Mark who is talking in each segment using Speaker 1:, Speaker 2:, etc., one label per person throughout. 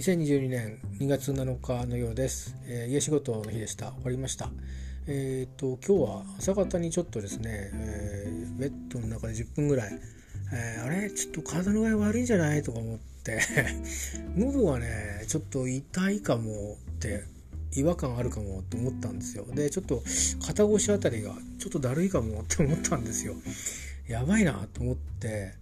Speaker 1: 2022年2月7日のようです、えー、家仕事の日でした。終わりました。えっ、と今日は朝方にちょっとですね、えー、ベッドの中で10分ぐらい、えー、あれ？ちょっと体の具合悪いんじゃない？とか思って。喉がねちょっと痛いかもって違和感あるかもと思ったんですよ。でちょっと肩越しあたりがちょっとだるいかもって思ったんですよ。やばいなと思って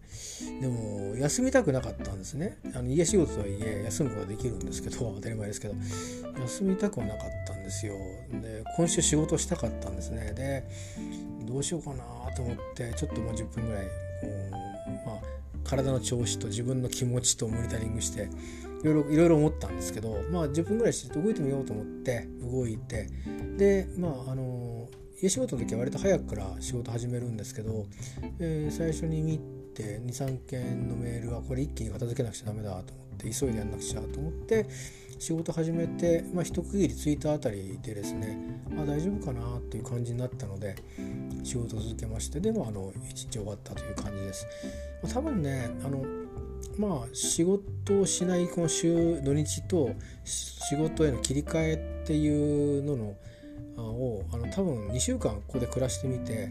Speaker 1: でも休みたくなかったんですね。あの家仕事とはいえ休むことはできるんですけど当たり前ですけど休みたくはなかったんですよ。で今週仕事したかったんですね。でどうしようかなと思ってちょっともう10分ぐらいこう、まあ、体の調子と自分の気持ちとモニタリングしていろいろいろ思ったんですけどまあ10分ぐらいして動いてみようと思って動いてでまああの家仕事の時は割と早くから仕事始めるんですけど、えー、最初に見て23件のメールはこれ一気に片付けなくちゃダメだと思って急いでやんなくちゃと思って仕事始めて、まあ、一区切りついたあたりでですねあ大丈夫かなっていう感じになったので仕事続けましてでもあの一日終わったという感じです。まあ、多分ねあのまあ仕事をしない今週土日と仕事への切り替えっていうののをあの多分2週間ここで暮らしてみて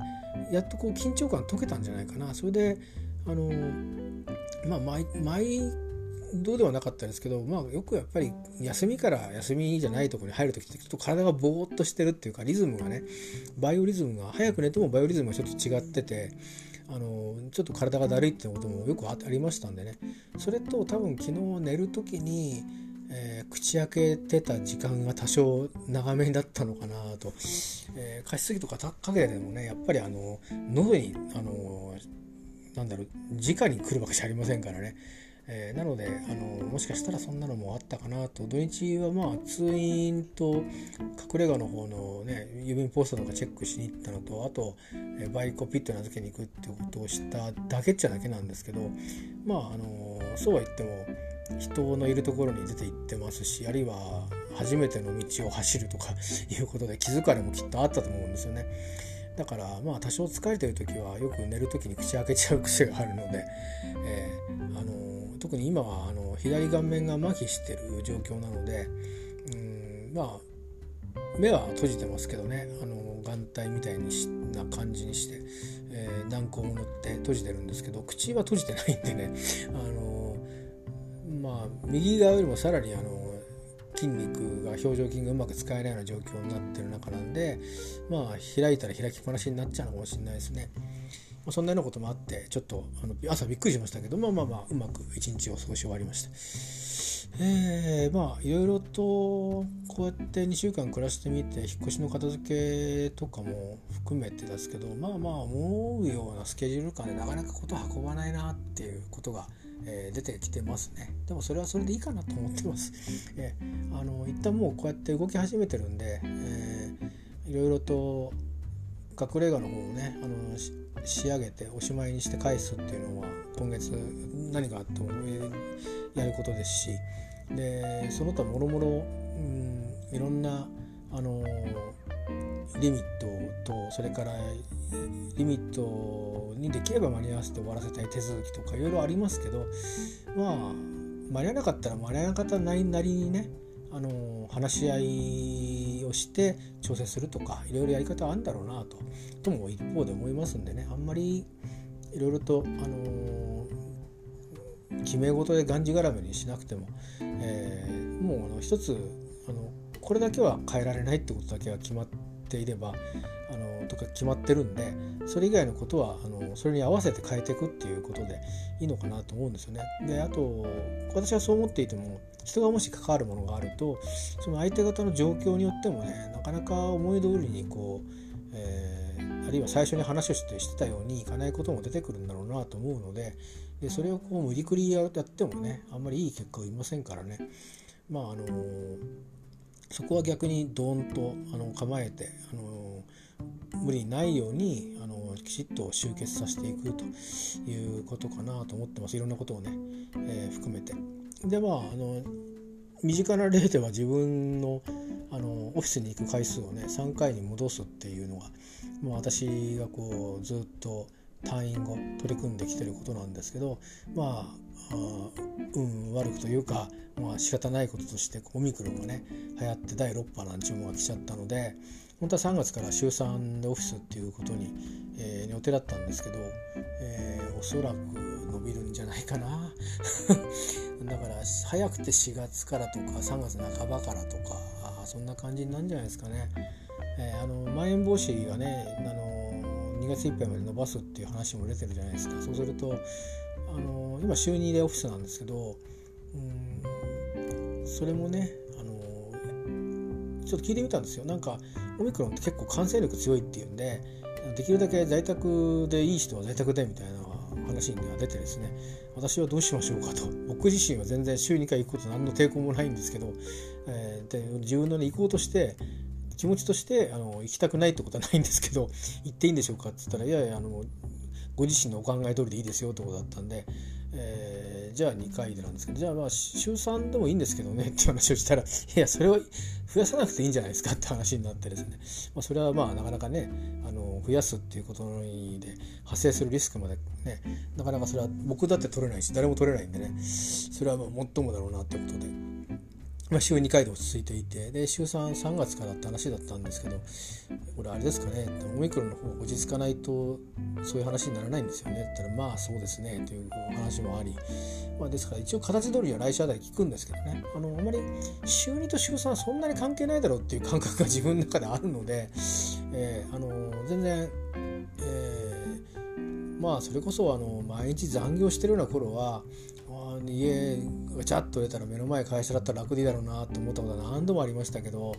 Speaker 1: やっとこう緊張感解けたんじゃないかな。それであのまあ毎度ではなかったですけど、まあ、よくやっぱり休みから休みじゃないところに入る時ってちょっと体がぼーっとしてるっていうかリズムがねバイオリズムが早く寝てもバイオリズムがちょっと違っててあのちょっと体がだるいってこともよくありましたんでね。それと多分昨日寝る時にえー、口開けてた時間が多少長めだったのかなと、えー、加湿器とかかけてもねやっぱりあの喉にあのなんだろう直に来るわけじゃありませんからね、えー、なのであのもしかしたらそんなのもあったかなと。土日はまあ通院と隠れ家の方のね郵便ポストとかチェックしに行ったのとあと、えバイコピットに預けに行くってことをしただけっちゃだけなんですけどまああのそうは言っても人のいるところに出て行ってますしあるいは初めての道を走るとか いうことで気疲れもきっとあったと思うんですよね。だからまあ多少疲れてる時はよく寝る時に口開けちゃう癖があるので、えー、あの特に今はあの左顔面が麻痺してる状況なのでうんまあ目は閉じてますけどねあの眼帯みたいにしな感じにして、えー、軟膏を塗って閉じてるんですけど口は閉じてないんでねあのまあ右側よりもさらにあの筋肉が表情筋がうまく使えないような状況になってる中なんでまあ開いたら開きっぱなしになっちゃうのかもしれないですね。まあ、そんなようなこともあってちょっとあの朝びっくりしましたけどまあまあまあうまく一日を過ごし終わりました。えー、まあいろいろとこうやって2週間暮らしてみて引っ越しの片付けとかも含めてですけどまあまあ思うようなスケジュール感でなかなかこと運ばないなっていうことがえー、出てきてますねでもそれはそれでいいかなと思ってます、えー、あの一旦もうこうやって動き始めてるんで、えー、いろいろと隠れ家の方をねあの仕上げておしまいにして返すっていうのは今月何があってもやることですしでその他もろもろいろんなあのリミットとそれからリミットにできれば間に合わせて終わらせたい手続きとかいろいろありますけどまあ間に合わなかったら間に合わなかったなりにねあの話し合いをして調整するとかいろいろやり方あるんだろうなととも一方で思いますんでねあんまりいろいろとあの決め事でがんじがらめにしなくても、えー、もうあの一つあのこれだけは変えられないってことだけは決まっていればとか決まってるんでそれ以外のことはあのそれに合わせて変えていくっていうことでいいのかなと思うんですよね。であと私はそう思っていても人がもし関わるものがあるとその相手方の状況によってもねなかなか思い通りにこう、えー、あるいは最初に話をしてしてたようにいかないことも出てくるんだろうなと思うのででそれをこう無理くりやってもねあんまりいい結果を言いませんからね。まああのーそこは逆にドーンとあの構えてあの無理ないようにあのきちっと集結させていくということかなと思ってますいろんなことをね、えー、含めて。でまああの身近な例では自分のあのオフィスに行く回数をね3回に戻すっていうのが、まあ、私がこうずっと退院後取り組んできてることなんですけどまあ運悪くというか、まあ仕方ないこととしてオミクロンがね流行って第6波なんちゅうのが来ちゃったので本当は3月から週3でオフィスっていうことに、えー、予定だったんですけど、えー、おそらく伸びるんじゃないかな。だから早くて4月からとか3月半ばからとかそんな感じになるんじゃないですかね。えー、あのまん延防止がねあの2月いっぱいまで伸ばすっていう話も出てるじゃないですか。そうするとあの今週2でオフィスなんですけどうんそれもねあのちょっと聞いてみたんですよ。なんかオミクロンって結構感染力強いっていうんでできるだけ在宅でいい人は在宅でみたいな話には出てですね私はどうしましょうかと。僕自身は全然週2回行くこと何の抵抗もないんですけど、えー、で自分の、ね、行こうとして気持ちとしてあの行きたくないってことはないんですけど行っていいんでしょうかって言ったらいやいやあのご自身のお考え通りでいいですよってことだったんで、えー、じゃあ2回でなんですけどじゃあまあ週3でもいいんですけどねって話をしたら いやそれは増やさなくていいんじゃないですかって話になってですね、まあ、それはまあなかなかねあの増やすっていうことで発生するリスクまでねなかなかそれは僕だって取れないし誰も取れないんでねそれはまあ最もだろうなってことで。まあ、週2回で落ち着いていてで週33月からって話だったんですけどこれあれですかねオミクロンの方落ち着かないとそういう話にならないんですよねって言ったらまあそうですねという話もあり、まあ、ですから一応形通りは来週あたり聞くんですけどねあのあまり週2と週3そんなに関係ないだろうっていう感覚が自分の中であるので、えー、あの全然、えー、まあそれこそあの毎日残業してるような頃は家がチャッと出たら目の前会社だったら楽でいいだろうなと思ったことは何度もありましたけど、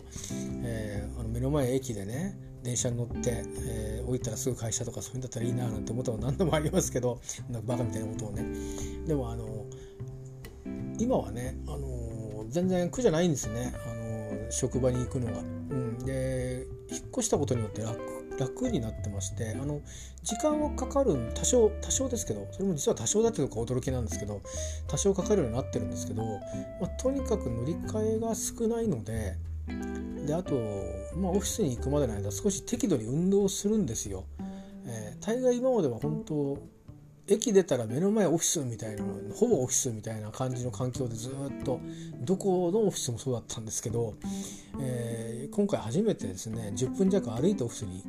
Speaker 1: えー、あの目の前駅でね電車に乗って、えー、降りたらすぐ会社とかそういうんだったらいいななんて思ったこと何度もありますけどなんかバカみたいなことをね。でもあの今はねあの全然苦じゃないんですね。あの職場に行くのが。うん、で引っ越したことによって楽楽になってましてあの時間はかかる多少多少ですけどそれも実は多少だっていうか驚きなんですけど多少かかるようになってるんですけど、まあ、とにかく乗り換えが少ないのでであと、まあ、オフィスに行くまでの間少し適度に運動するんですよ。えー、大概今までは本当駅出たら目の前オフィスみたいなほぼオフィスみたいな感じの環境でずっとどこのオフィスもそうだったんですけど、えー、今回初めてですね10分弱歩いてオフィスに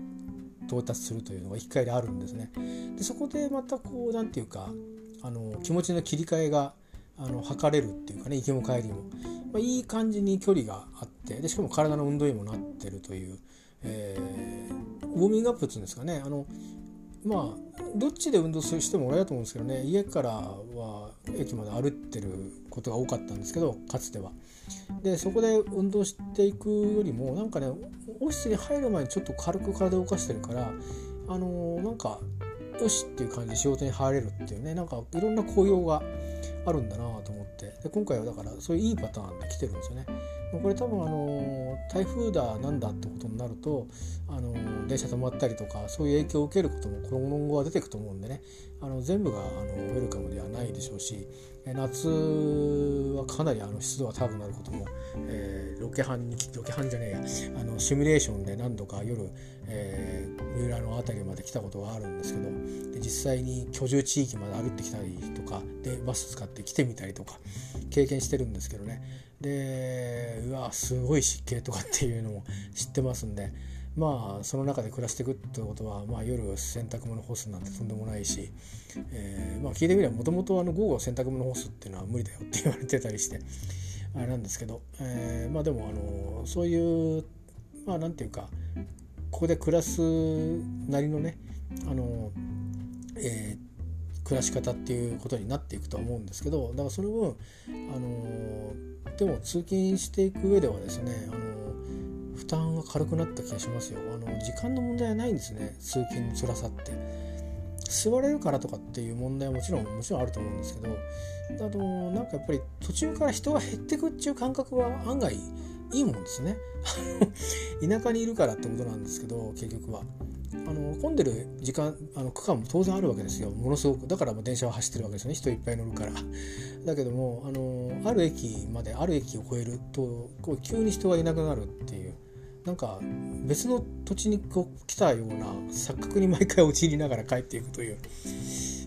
Speaker 1: 到達するというのが1回であるんですね。でそこでまたこう何て言うかあの気持ちの切り替えがあの測れるっていうかね行きも帰りも、まあ、いい感じに距離があってでしかも体の運動にもなってるという、えー、ウォーミングアップっていうんですかねあのまあどっちで運動するしても俺だと思うんですけどね家からは駅まで歩ってることが多かったんですけどかつては。でそこで運動していくよりもなんかねオフィスに入る前にちょっと軽く体を動かしてるからあのー、なんかよしっていう感じで仕事に入れるっていうねなんかいろんな効用があるんだなと思ってで今回はだからそういういいパターンで来てるんですよね。これ多分あの台風だなんだってことになるとあの電車止まったりとかそういう影響を受けることも今後は出てくると思うんでね。あの全部があのウェルカムではないでしょうし夏はかなりあの湿度が高くなることも、えー、ロケハンにロケハンじゃねえやあのシミュレーションで何度か夜、えー、三浦の辺りまで来たことがあるんですけどで実際に居住地域まで歩ってきたりとかでバス使って来てみたりとか経験してるんですけどねでうわすごい湿気とかっていうのも 知ってますんで。まあその中で暮らしていくってことは、まあ、夜洗濯物干すなんてとんでもないし、えー、まあ、聞いてみればもともと午後洗濯物干すっていうのは無理だよって言われてたりしてあれなんですけど、えー、まあでもあのそういうまあなんていうかここで暮らすなりのねあの、えー、暮らし方っていうことになっていくとは思うんですけどだからその分あのでも通勤していく上ではですねあの負担が軽くなった気がしますよ。あの時間の問題はないんですね。通勤の辛さって。座れるからとかっていう問題はもちろんもちろんあると思うんですけどあとなんかやっぱり途中から人が減ってくっていう感覚は案外いいもんですね。田舎にいるからってことなんですけど結局は。あの混んでる時間あの区間も当然あるわけですよ。ものすごく。だからもう電車は走ってるわけですよね。人いっぱい乗るから。だけどもあのある駅まである駅を越えるとこう急に人がいなくなるっていう。なんか別の土地にこう来たような錯覚に毎回陥りながら帰っていくという。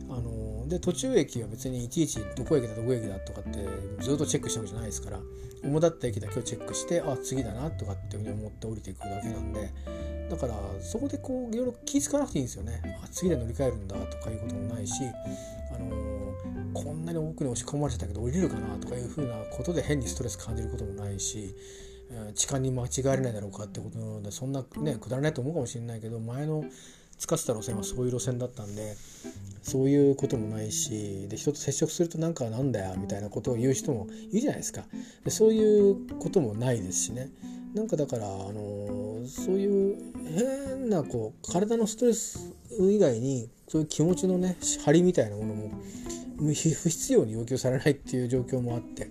Speaker 1: あので途中駅は別にいちいちどこ駅だどこ駅だとかってずっとチェックしたわけじゃないですから。主だった駅だけをチェックしてあ次だなとかっていうふうに思って降りていくだけなんでだからそこでこういろいろ気付かなくていいんですよね。あ次で乗り換えるんだとかいうこともないし、あのー、こんなに奥に押し込まれてたけど降りれるかなとかいうふうなことで変にストレス感じることもないし痴漢に間違えれないだろうかってことなのでそんなねくだらないと思うかもしれないけど前の使ってた路線はそういう路線だったんでそういうこともないしで人と接触するとなんかなんだよみたいなことを言う人もいるじゃないですか。でそういうこともないですしね。なんかだから、あのそういう変なこう体のストレス以外にそういう気持ちのね張りみたいなものも不必要に要求されないっていう状況もあって。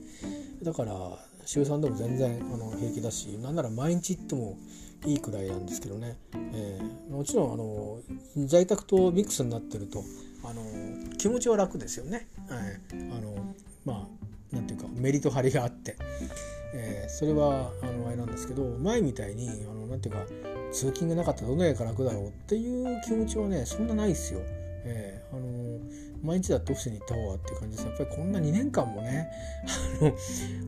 Speaker 1: だから週3でも全然あの平気だしなんなら毎日行ってもいいくらいなんですけどね、えー、もちろんあの在宅とミックスになってるとあの気持ちは楽ですよね、えー、あのまあなんていうかメリット張りがあって、えー、それはあのあれなんですけど前みたいにあのなんていうか通勤がなかったらどの辺が楽だろうっていう気持ちはねそんなないですよ。えー、あの毎日だってオフィスに行った方がっていう感じです。やっぱりこんな2年間もね あの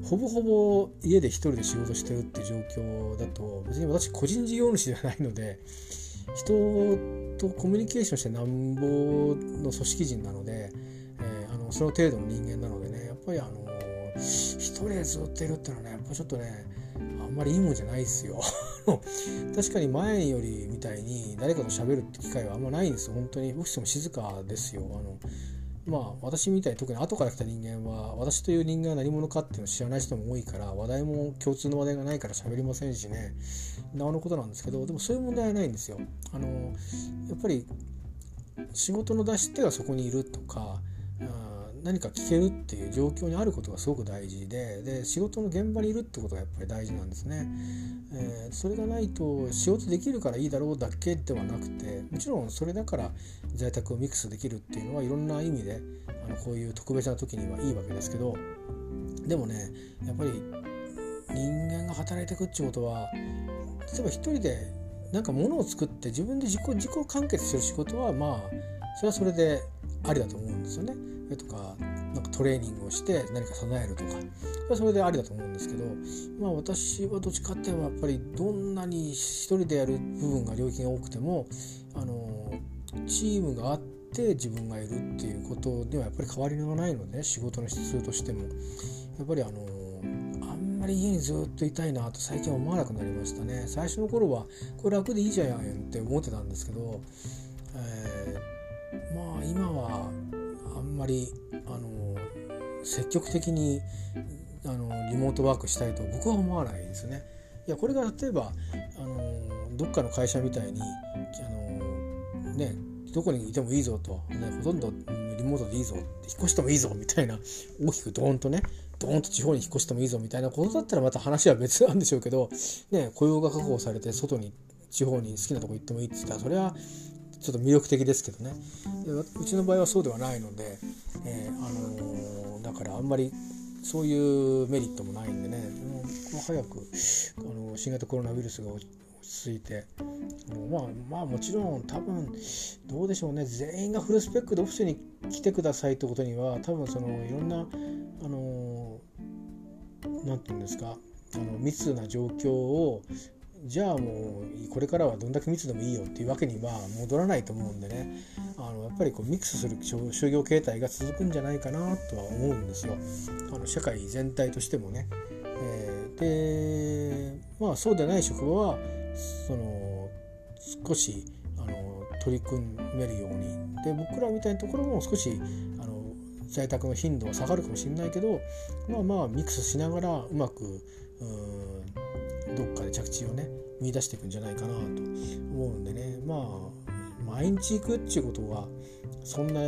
Speaker 1: ほぼほぼ家で一人で仕事してるっていう状況だと別に私個人事業主ではないので人とコミュニケーションしてなんぼの組織人なので、えー、あのその程度の人間なのでねやっぱりあの一人でずっといるっていうのはねやっぱちょっとねあんまりいいもんじゃないですよ。確かに前よりみたいに誰かと喋るって機会はあんまないんです本当に。オフィスも静かですよ。あのまあ私みたいに特に後から来た人間は私という人間が何者かっていうのを知らない人も多いから話題も共通の話題がないから喋りませんしね。なおのことなんですけどでもそういう問題はないんですよ。あのやっぱり仕事の出し手がそこにいるとか何か聞けるっていう状況にあることがすごく大事でで仕事の現場にいるってことがやっぱり大事なんですね。えー、それがないと仕事できるからいいだろうだけではなくてもちろんそれだから在宅をミックスできるっていうのはいろんな意味であのこういう特別な時にはいいわけですけどでもねやっぱり人間が働いていくっていうことは例えば一人でなんか物を作って自分で自己自己完結する仕事はまあそれはそれでありだと思うんですよね。とかなんかトレーニングをして何か備えるとか。それはそれでありだと思うんですけどまあ私はどっちかっていうとやっぱりどんなに一人でやる部分が領域が多くてもあのチームがあって自分がいるっていうことではやっぱり変わりがないので、ね、仕事の質としても。やっぱりあのあんまり家にずっといたいなと最近思わなくなりましたね。最初の頃はこれ楽でいいじゃんって思ってたんですけど、えー、まあ今はんまりあの積極的にあのリモートワークしたいと僕は思わないですね。いやこれが例えばあのどっかの会社みたいにあの、ね、どこにいてもいいぞと、ね、ほとんどリモートでいいぞ引っ越してもいいぞみたいな大きくドーンとねドーンと地方に引っ越してもいいぞみたいなことだったらまた話は別なんでしょうけど、ね、雇用が確保されて外に地方に好きなとこ行ってもいいって言ったらそれはちょっと魅力的ですけどね。うちの場合はそうではないので、えー、あのー、だからあんまりそういうメリットもないんでね。もう早くあの新型コロナウイルスが落ち着いてまあまあもちろん多分どうでしょうね。全員がフルスペックでオフィスに来てくださいってことには多分そのいろんなあの何て言うんですかあの密な状況をじゃあもうこれからはどんだけ密でもいいよっていうわけには戻らないと思うんでね。あのやっぱりこうミックスする就業形態が続くんじゃないかなとは思うんですよ。あの社会全体としてもね。えー、でまあそうでない職場はその少しあの取り組めるように。で僕らみたいなところも少しあの在宅の頻度は下がるかもしれないけどまあまあミックスしながらうまくうんどっかで着地をね見出していくんじゃないかなと思うんでねまあ毎日行くっていうことはそんな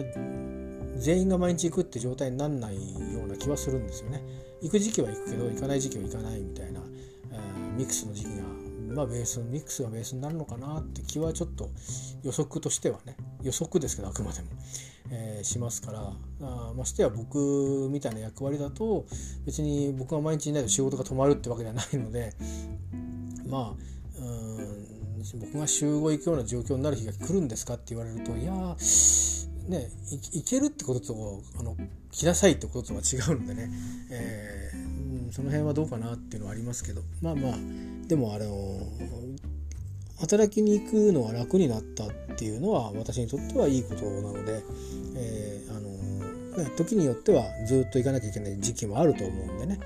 Speaker 1: 全員が毎日行くって状態になんないような気はするんですよね。行く時期は行くけど行かない時期は行かないみたいな、えー、ミックスの時期がまあベースミックスがベースになるのかなって気はちょっと予測としてはね予測ですけどあくまでも、えー、しますから。あましてや僕みたいな役割だと別に僕が毎日いないと仕事が止まるってわけではないので まあうん僕が週5行くような状況になる日が来るんですかって言われるといやねいけるってこととあの来なさいってこととは違うのでね、えー、その辺はどうかなっていうのはありますけど。まあまあでもあの働きに行くのは楽になったっていうのは私にとってはいいことなので、えー、あのね、時によってはずっと行かなきゃいけない時期もあると思うんでね、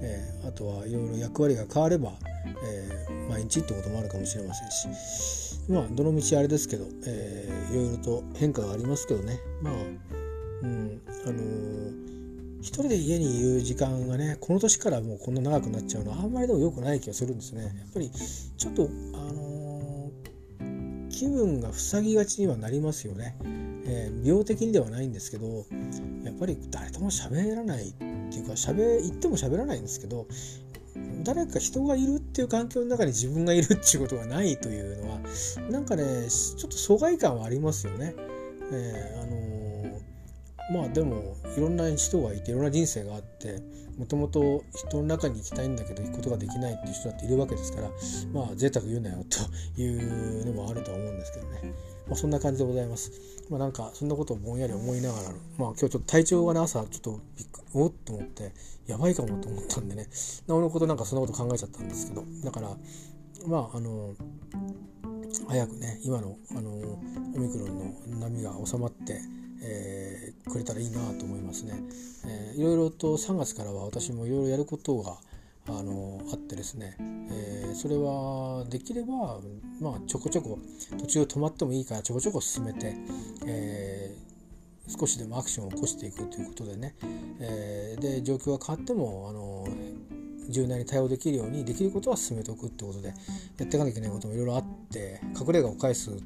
Speaker 1: えー、あとはいろいろ役割が変われば、えー、毎日ってこともあるかもしれませんし。まあどの道あれですけど、えー、いろいろと変化がありますけどね。まあうんあの、一人で家にいる時間がねこの年からもうこんな長くなっちゃうのはあんまりでも良くない気がするんですね。やっぱりちょっとあの気分が塞ぎがちにはなりますよね、えー、病的にではないんですけどやっぱり誰とも喋らないっていうか喋言っても喋らないんですけど誰か人がいるっていう環境の中に自分がいるっていうことがないというのはなんかねちょっと疎外感はありますよね。えー、あのまあでもいろんな人がいていろんな人生があってもともと人の中に行きたいんだけど行くことができないっていう人だっているわけですからまあ贅沢言うなよというのもあるとは思うんですけどね、まあ、そんな感じでございます。まあ、なんかそんなことをぼんやり思いながらまあ今日ちょっと体調がね朝ちょっとびっくおっと思ってやばいかもと思ったんでね。なおのことなんかそんなこと考えちゃったんですけど。だからまああの早くね今のあのオミクロンの波が収まってえー、くれたらいいなと思いますね、えー、いろいろと3月からは私もいろいろやることがあのあってですね、えー、それはできれば、まあ、ちょこちょこ途中止まってもいいからちょこちょこ進めて、えー、少しでもアクションを起こしていくということでね、えー、で状況が変わってもあの柔軟に対応できるようにできることは進めておくってことでやっていかなきゃいけないこともいろいろあって隠れ家を返すこ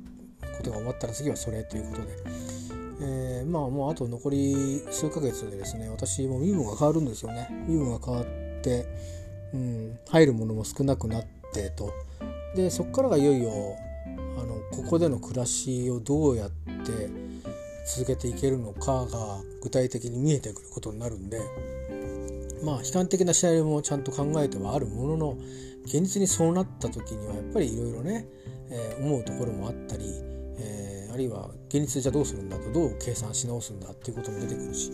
Speaker 1: とが終わったら次はそれということで。えー、まあもうあと残り数ヶ月でですね私も身分が変わるんですよね。身分が変わって、うん、入るものも少なくなってと。でそこからがいよいよあのここでの暮らしをどうやって続けていけるのかが具体的に見えてくることになるんでまあ悲観的なシナリオもちゃんと考えてはあるものの現実にそうなった時にはやっぱりいろいろね、えー、思うところもあったりるいは現実でじゃどうするんだとどう計算し直すんだっていうことも出てくるし、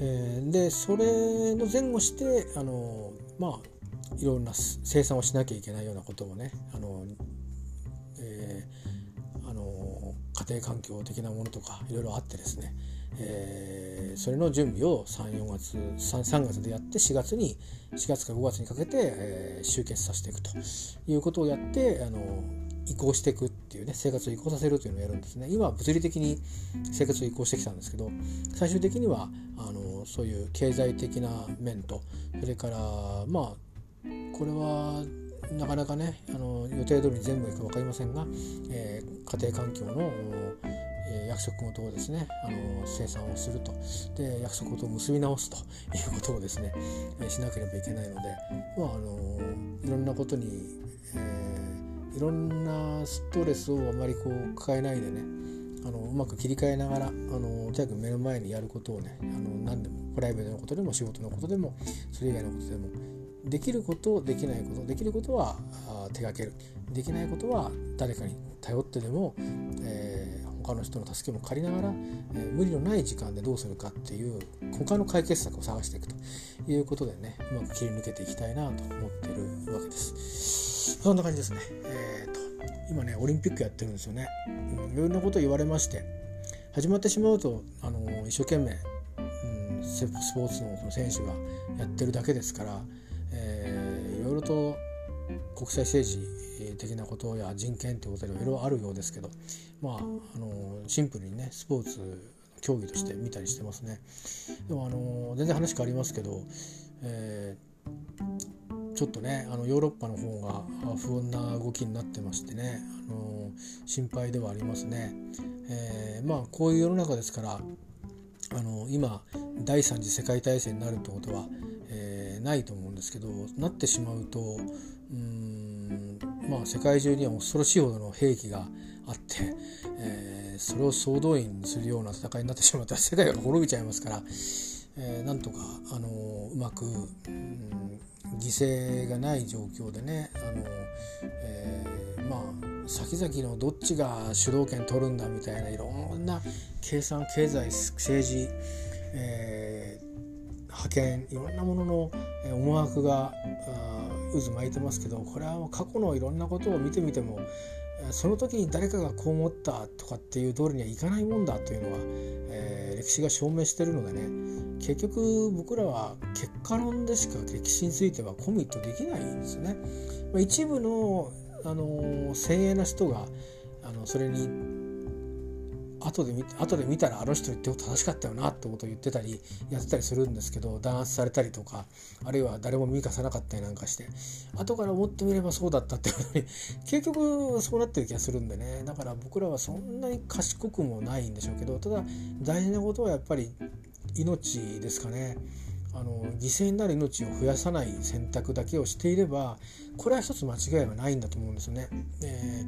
Speaker 1: えー、でそれの前後してあのまあいろんな生産をしなきゃいけないようなこともねあの、えー、あの家庭環境的なものとかいろいろあってですね、えー、それの準備を34月 3, 3月でやって4月に4月から5月にかけて、えー、集結させていくということをやってあの移行していくっていうね生活を移行させるというのをやるんですね。今は物理的に生活を移行してきたんですけど最終的にはあのそういう経済的な面とそれからまあこれはなかなかねあの予定通りに全部いくか分かりませんが、えー、家庭環境の約束事をですねあの生産をすると。で約束事を結び直すということをですねしなければいけないので、まあ、あのいろんなことに、えーいろんなストレスをあまりこう抱えないでねあのうまく切り替えながらあのとにかく目の前にやることをねあの何でもプライベートのことでも仕事のことでもそれ以外のことでもできることできないことできることは手がける。できないことは誰かに頼ってでも、えー、他の人の助けも借りながら、えー、無理のない時間でどうするかっていう他の解決策を探していくということでねうまく切り抜けていきたいなと思ってるわけです。そんな感じですね。えーと、今ねオリンピックやってるんですよね。いろんなこと言われまして始まってしまうとあの一生懸命、うん、スポーツの選手がやってるだけですから、えー、いろいろと国際政治的なことや人権ということでいろいろあるようですけど、まあ、あのシンプルにねスポーツ競技として見たりしてますね。でもあの全然話変わりますけど、えーちょっとねあのヨーロッパの方が不穏な動きになってましてねあの心配ではありますね。えー、まあこういう世の中ですからあの今第三次世界大戦になるってことは、えー、ないと思うんですけどなってしまうとうんまあ世界中には恐ろしいほどの兵器があって、えー、それを総動員するような戦いになってしまったら世界が滅びちゃいますからえー、なんとか、あのうまく、うん、犠牲がない状況でね、あのえー、まあ先々のどっちが主導権取るんだみたいないろんな計算経済政治、えー、派遣いろんなものの思惑が渦巻いてますけどこれは過去のいろんなことを見てみてもその時に誰かがこう思ったとかっていう通りにはいかないもんだというのは、えー、歴史が証明してるのでね結局僕らは結果論でしか歴史についてはコミットできないんですね。一部の、あの精鋭な人があのそれに後で見後で見たらあの人言ってこと正しかったよなってことを言ってたりやってたりするんですけど弾圧されたりとかあるいは誰も見かさなかったりなんかして後から思ってみればそうだったってことに 結局そうなってる気がするんでねだから僕らはそんなに賢くもないんでしょうけどただ大事なことはやっぱり命ですかね。あの犠牲になる命を増やさない選択だけをしていればこれは一つ間違いはないんだと思うんですよね。え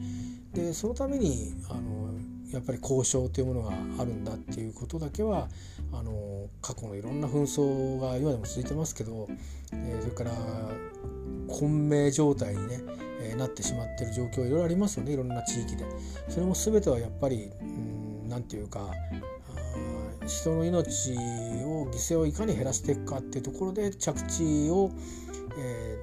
Speaker 1: ー、でそのためにあのやっぱり交渉というものがあるんだっていうことだけはあの過去のいろんな紛争が今でも続いてますけど、えー、それから混迷状態にね、えー、なってしまってる状況いろいろありますよねいろんな地域で。それも全てはやっぱり何て言うか人の命を犠牲をいかに減らしていくかっていうところで着地を、え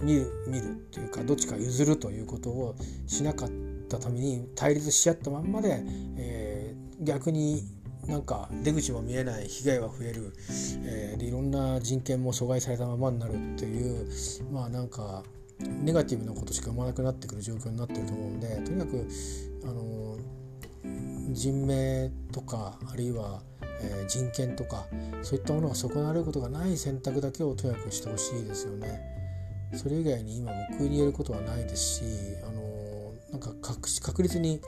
Speaker 1: ー、見る見るというかどっちか譲るということをしなかったために対立し合ったまんまで、えー、逆になんか出口も見えない被害は増える、えー、でいろんな人権も阻害されたままになるっていうまあなんかネガティブなことしか生まなくなってくる状況になってると思うんでとにかくあの人命とかあるいは、えー、人権とかそういったものが損なわれることがない選択だけをとにかくしてほしいですよね。それ以外に今僕に言えることはないですしあのなんか確確実に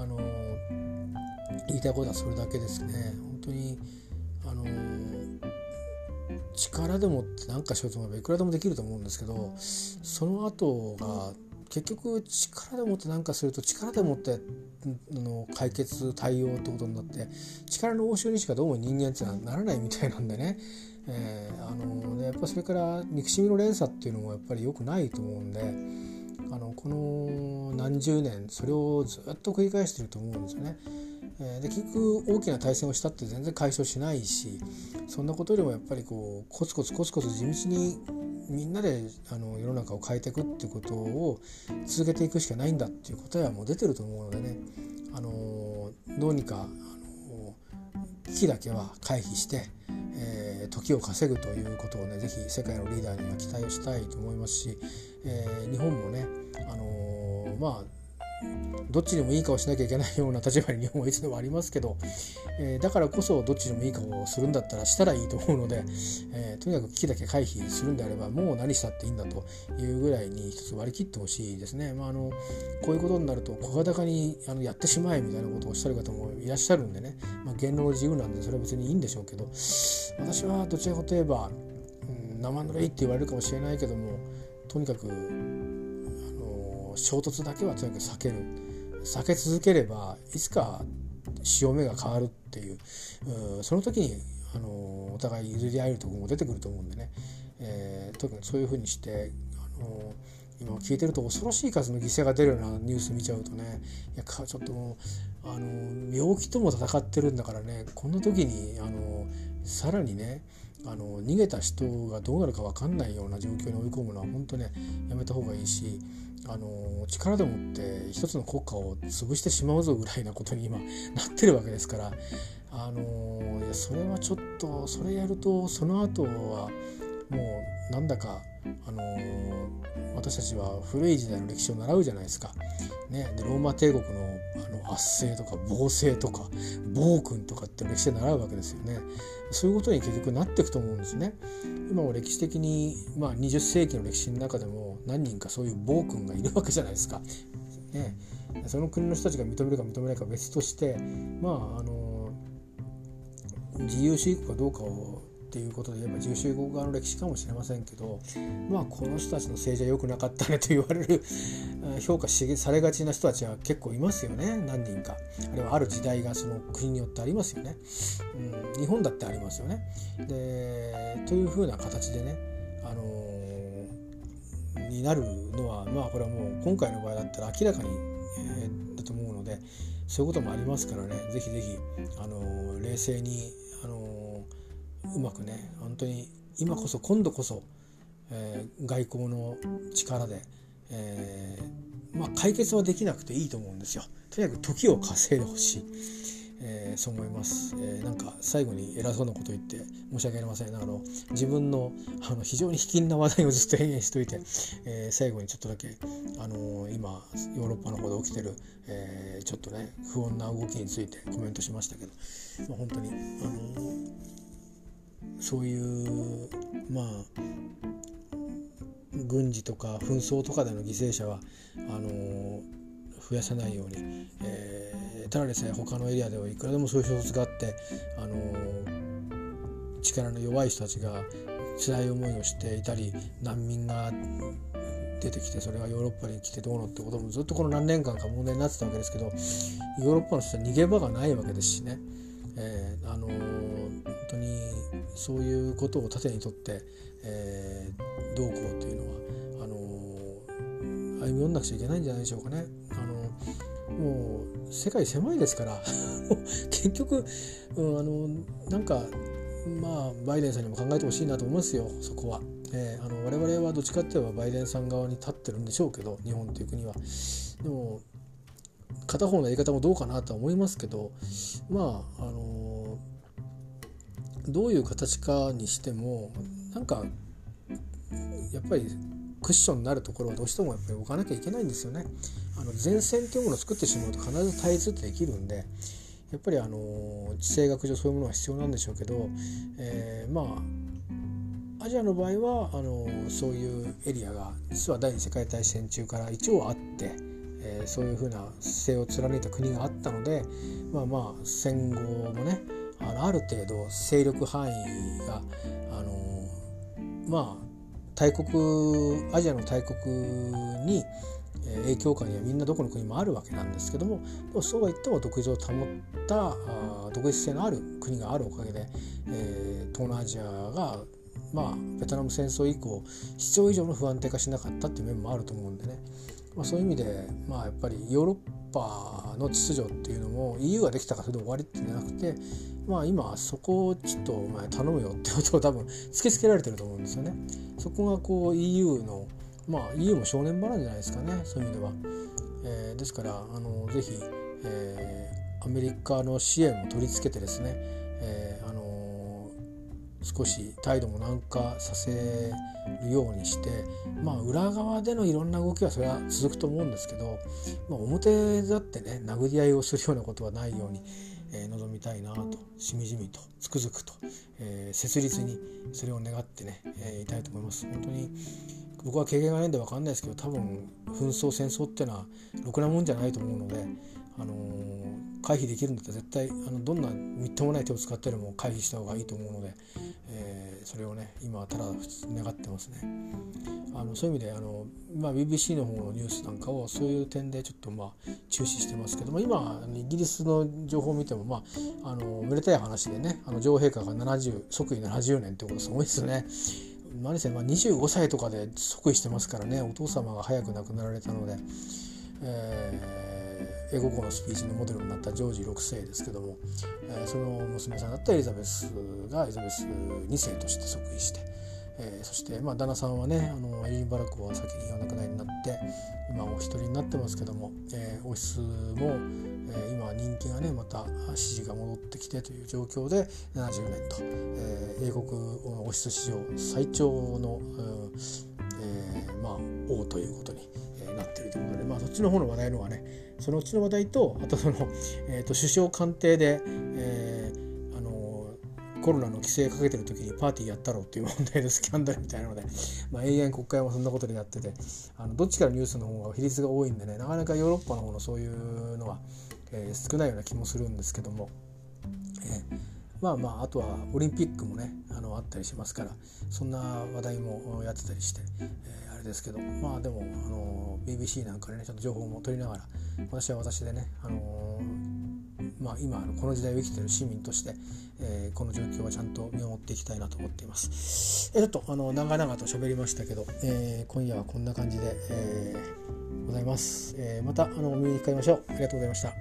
Speaker 1: あの言いたいことはそれだけですね。本当にあの力でもって何かしようと思えばいくらでもできると思うんですけどその後が結局力でもって何かすると力でもっての解決対応ってことになって力の応酬にしかどうも人間ってのはならないみたいなんでね、えー、あのでやっぱそれから憎しみの連鎖っていうのもやっぱり良くないと思うんであのこの何十年それをずっと繰り返してると思うんですよね。えで結局大きな対戦をしたって全然解消しないしそんなことよりもやっぱりこうコツコツコツコツ地道にみんなであの世の中を変えていくっていうことを続けていくしかないんだっていう答えはもう出てると思うのでねあのどうにかあの危機だけは回避して、えー、時を稼ぐということをね是非世界のリーダーには期待をしたいと思いますし、えー、日本もねあのまあどっちでもいい顔しなきゃいけないような立場に日本はいつでもありますけど、えー、だからこそどっちでもいい顔をするんだったらしたらいいと思うので、えー、とにかく危機だけ回避するんであればもう何したっていいんだというぐらいに一つ割り切ってほしいですね。まあ、あのこういうことになると小型化にあのやってしまえみたいなことをおっしゃる方もいらっしゃるんでね、まあ、言論の自由なんでそれは別にいいんでしょうけど私はどちらかといえば、うん、生ぬるいって言われるかもしれないけどもとにかく衝突だけはとにかく避ける。避け続ければいつか潮目が変わるっていうその時にあのお互い譲り合えるところも出てくると思うんでね、えー、特にそういうふうにしてあの今聞いてると恐ろしい数の犠牲が出るようなニュース見ちゃうとねいやちょっともうあの病気とも戦ってるんだからねこんな時にあのさらにねあの逃げた人がどうなるか分かんないような状況に追い込むのは本当ねやめた方がいいしあの力でもって一つの国家を潰してしまうぞぐらいなことに今なってるわけですからあのいやそれはちょっとそれやるとその後はもうなんだかあの私たちは古い時代の歴史を習うじゃないですか。ね、でローマ帝国のあの圧政とか暴政とか暴君とかって歴史で習うわけですよね。そういうことに結局なっていくと思うんですね。今も歴史的に、まあ、20世紀の歴史の中でも何人かそういう暴君がいるわけじゃないですか。ね、その国の人たちが認めるか認めないか別としてまああの自由主義かどうかをっていうことで言えば重集合側の歴史かもしれませんけどまあこの人たちの政治は良くなかったねと言われる 評価されがちな人たちは結構いますよね何人か。あるいはある時代がその国によってありますよね、うん、日本だってありますよね。でというふうな形でねあのー、になるのはまあこれはもう今回の場合だったら明らかに、えー、だと思うのでそういうこともありますからねぜひぜひ、あのー、冷静にあのうまくね本当に今こそ今度こそ、えー、外交の力で、えー、まあ、解決はできなくていいと思うんですよ。とにかく時を稼いでほしい、えー、そう思います、えなんか最後に偉そうなこと言って申し訳ありません。あの自分のあの非常に卑近な話題をずっと延々しといて、え最後にちょっとだけ、あの今ヨーロッパの方で起きてる、えちょっとね不穏な動きについてコメントしましたけど、まあ、本当に、あのそういうまあ軍事とか紛争とかでの犠牲者はあの増やさないように、えー、ただでさえ他のエリアではいくらでもそういう衝突があってあの力の弱い人たちが辛い思いをしていたり難民が出てきてそれがヨーロッパに来てどうのってこともずっとこの何年間か問題になってたわけですけどヨーロッパの人は逃げ場がないわけですしね、えー、あの本当にそういうことを盾にとって、えー、どうこうというのはあの歩み寄んなくちゃいけないんじゃないでしょうかね。あのもう世界狭いですから 結局、うん、あのなんかまあバイデンさんにも考えてほしいなと思いますよそこは。えー、あの我々はどっちかっていえばバイデンさん側に立ってるんでしょうけど日本という国は。でも片方のやり方もどうかなとは思いますけどまああのどういう形かにしてもなんかやっぱりクッションになるところはどうしてもやっぱり置かなきゃいけないんですよね。あの前線というものを作ってしまうと必ず対立ってできるんでやっぱりあの地政学上そういうものは必要なんでしょうけど、えー、まあアジアの場合はあのそういうエリアが実は第二次世界大戦中から一応あって、えー、そういうふうな姿勢を貫いた国があったのでまあまあ戦後もねあのある程度勢力範囲があのまあ大国アジアの大国に影響下にはみんなどこの国もあるわけなんですけどもそうは言っても独自を保った独立性のある国があるおかげで、えー、東南アジアがまあベトナム戦争以降必要以上の不安定化しなかったっていう面もあると思うんでね、まあ、そういう意味でまあやっぱりヨーロッパの秩序っていうのも EU ができたからそれで終わりってじゃなくてまあ今そこをちょっとお前頼むよってことを多分突きつけられてると思うんですよね。そこがこう EU のまあ EU も正念場なんじゃないですかねそういう意味では。えー、ですからあのぜひ、えー、アメリカの支援も取り付けてですね、えー、あの少し態度も軟化させるようにしてまあ裏側でのいろんな動きはそれは続くと思うんですけど、まあ、表だってね殴り合いをするようなことはないように。えー、望みたいなとしみじみとつくづくと、えー、切実にそれを願ってね、えー、いたいと思います本当に僕は経験がないんで分かんないですけど多分紛争戦争っていうのはろくなもんじゃないと思うので、あのー、回避できるんだったら絶対あのどんなみっともない手を使ってでも回避した方がいいと思うので、えー、それをね今はただ願ってますね。あのそういう意味であの、まあ、BBC の方のニュースなんかをそういう点でちょっとまあ注視してますけども今イギリスの情報を見ても、まあ、あのめでたい話でねあの女王陛下が70即位70年ってことすごいですね。何せまあ25歳とかで即位してますからねお父様が早く亡くなられたので、えー、英語のスピーチのモデルになったジョージ6世ですけども、えー、その娘さんだったエリザベスがエリザベス2世として即位して。えー、そして、まあ、旦那さんはねあのエリン・バラクは先にお亡くなりになって今お一人になってますけども、えー、王室も、えー、今人気がねまた支持が戻ってきてという状況で70年と、えー、英国王室史上最長の、うんえー、まあ、王ということになっているということで、まあ、そっちの方の話題のはねそのうちの話題とあとその、えーと、首相官邸で、えーコロナの規制かけてる時にパーティーやったろうっていう問題のスキャンダルみたいなので、まあ、永遠国会もそんなことでやっててあのどっちからニュースの方が比率が多いんでねなかなかヨーロッパの方のそういうのは、えー、少ないような気もするんですけども、えー、まあまああとはオリンピックもねあのあったりしますからそんな話題もやってたりして、えー、あれですけどまあでもあの BBC なんかでねちょっと情報も取りながら私は私でね、あのまあ、今この時代を生きている市民として、えー、この状況はちゃんと見守っていきたいなと思っています。えー、ちょっとあの長々と喋りましたけど、えー、今夜はこんな感じで、えー、ございます。えー、またあのお耳にかかりましょう。ありがとうございました。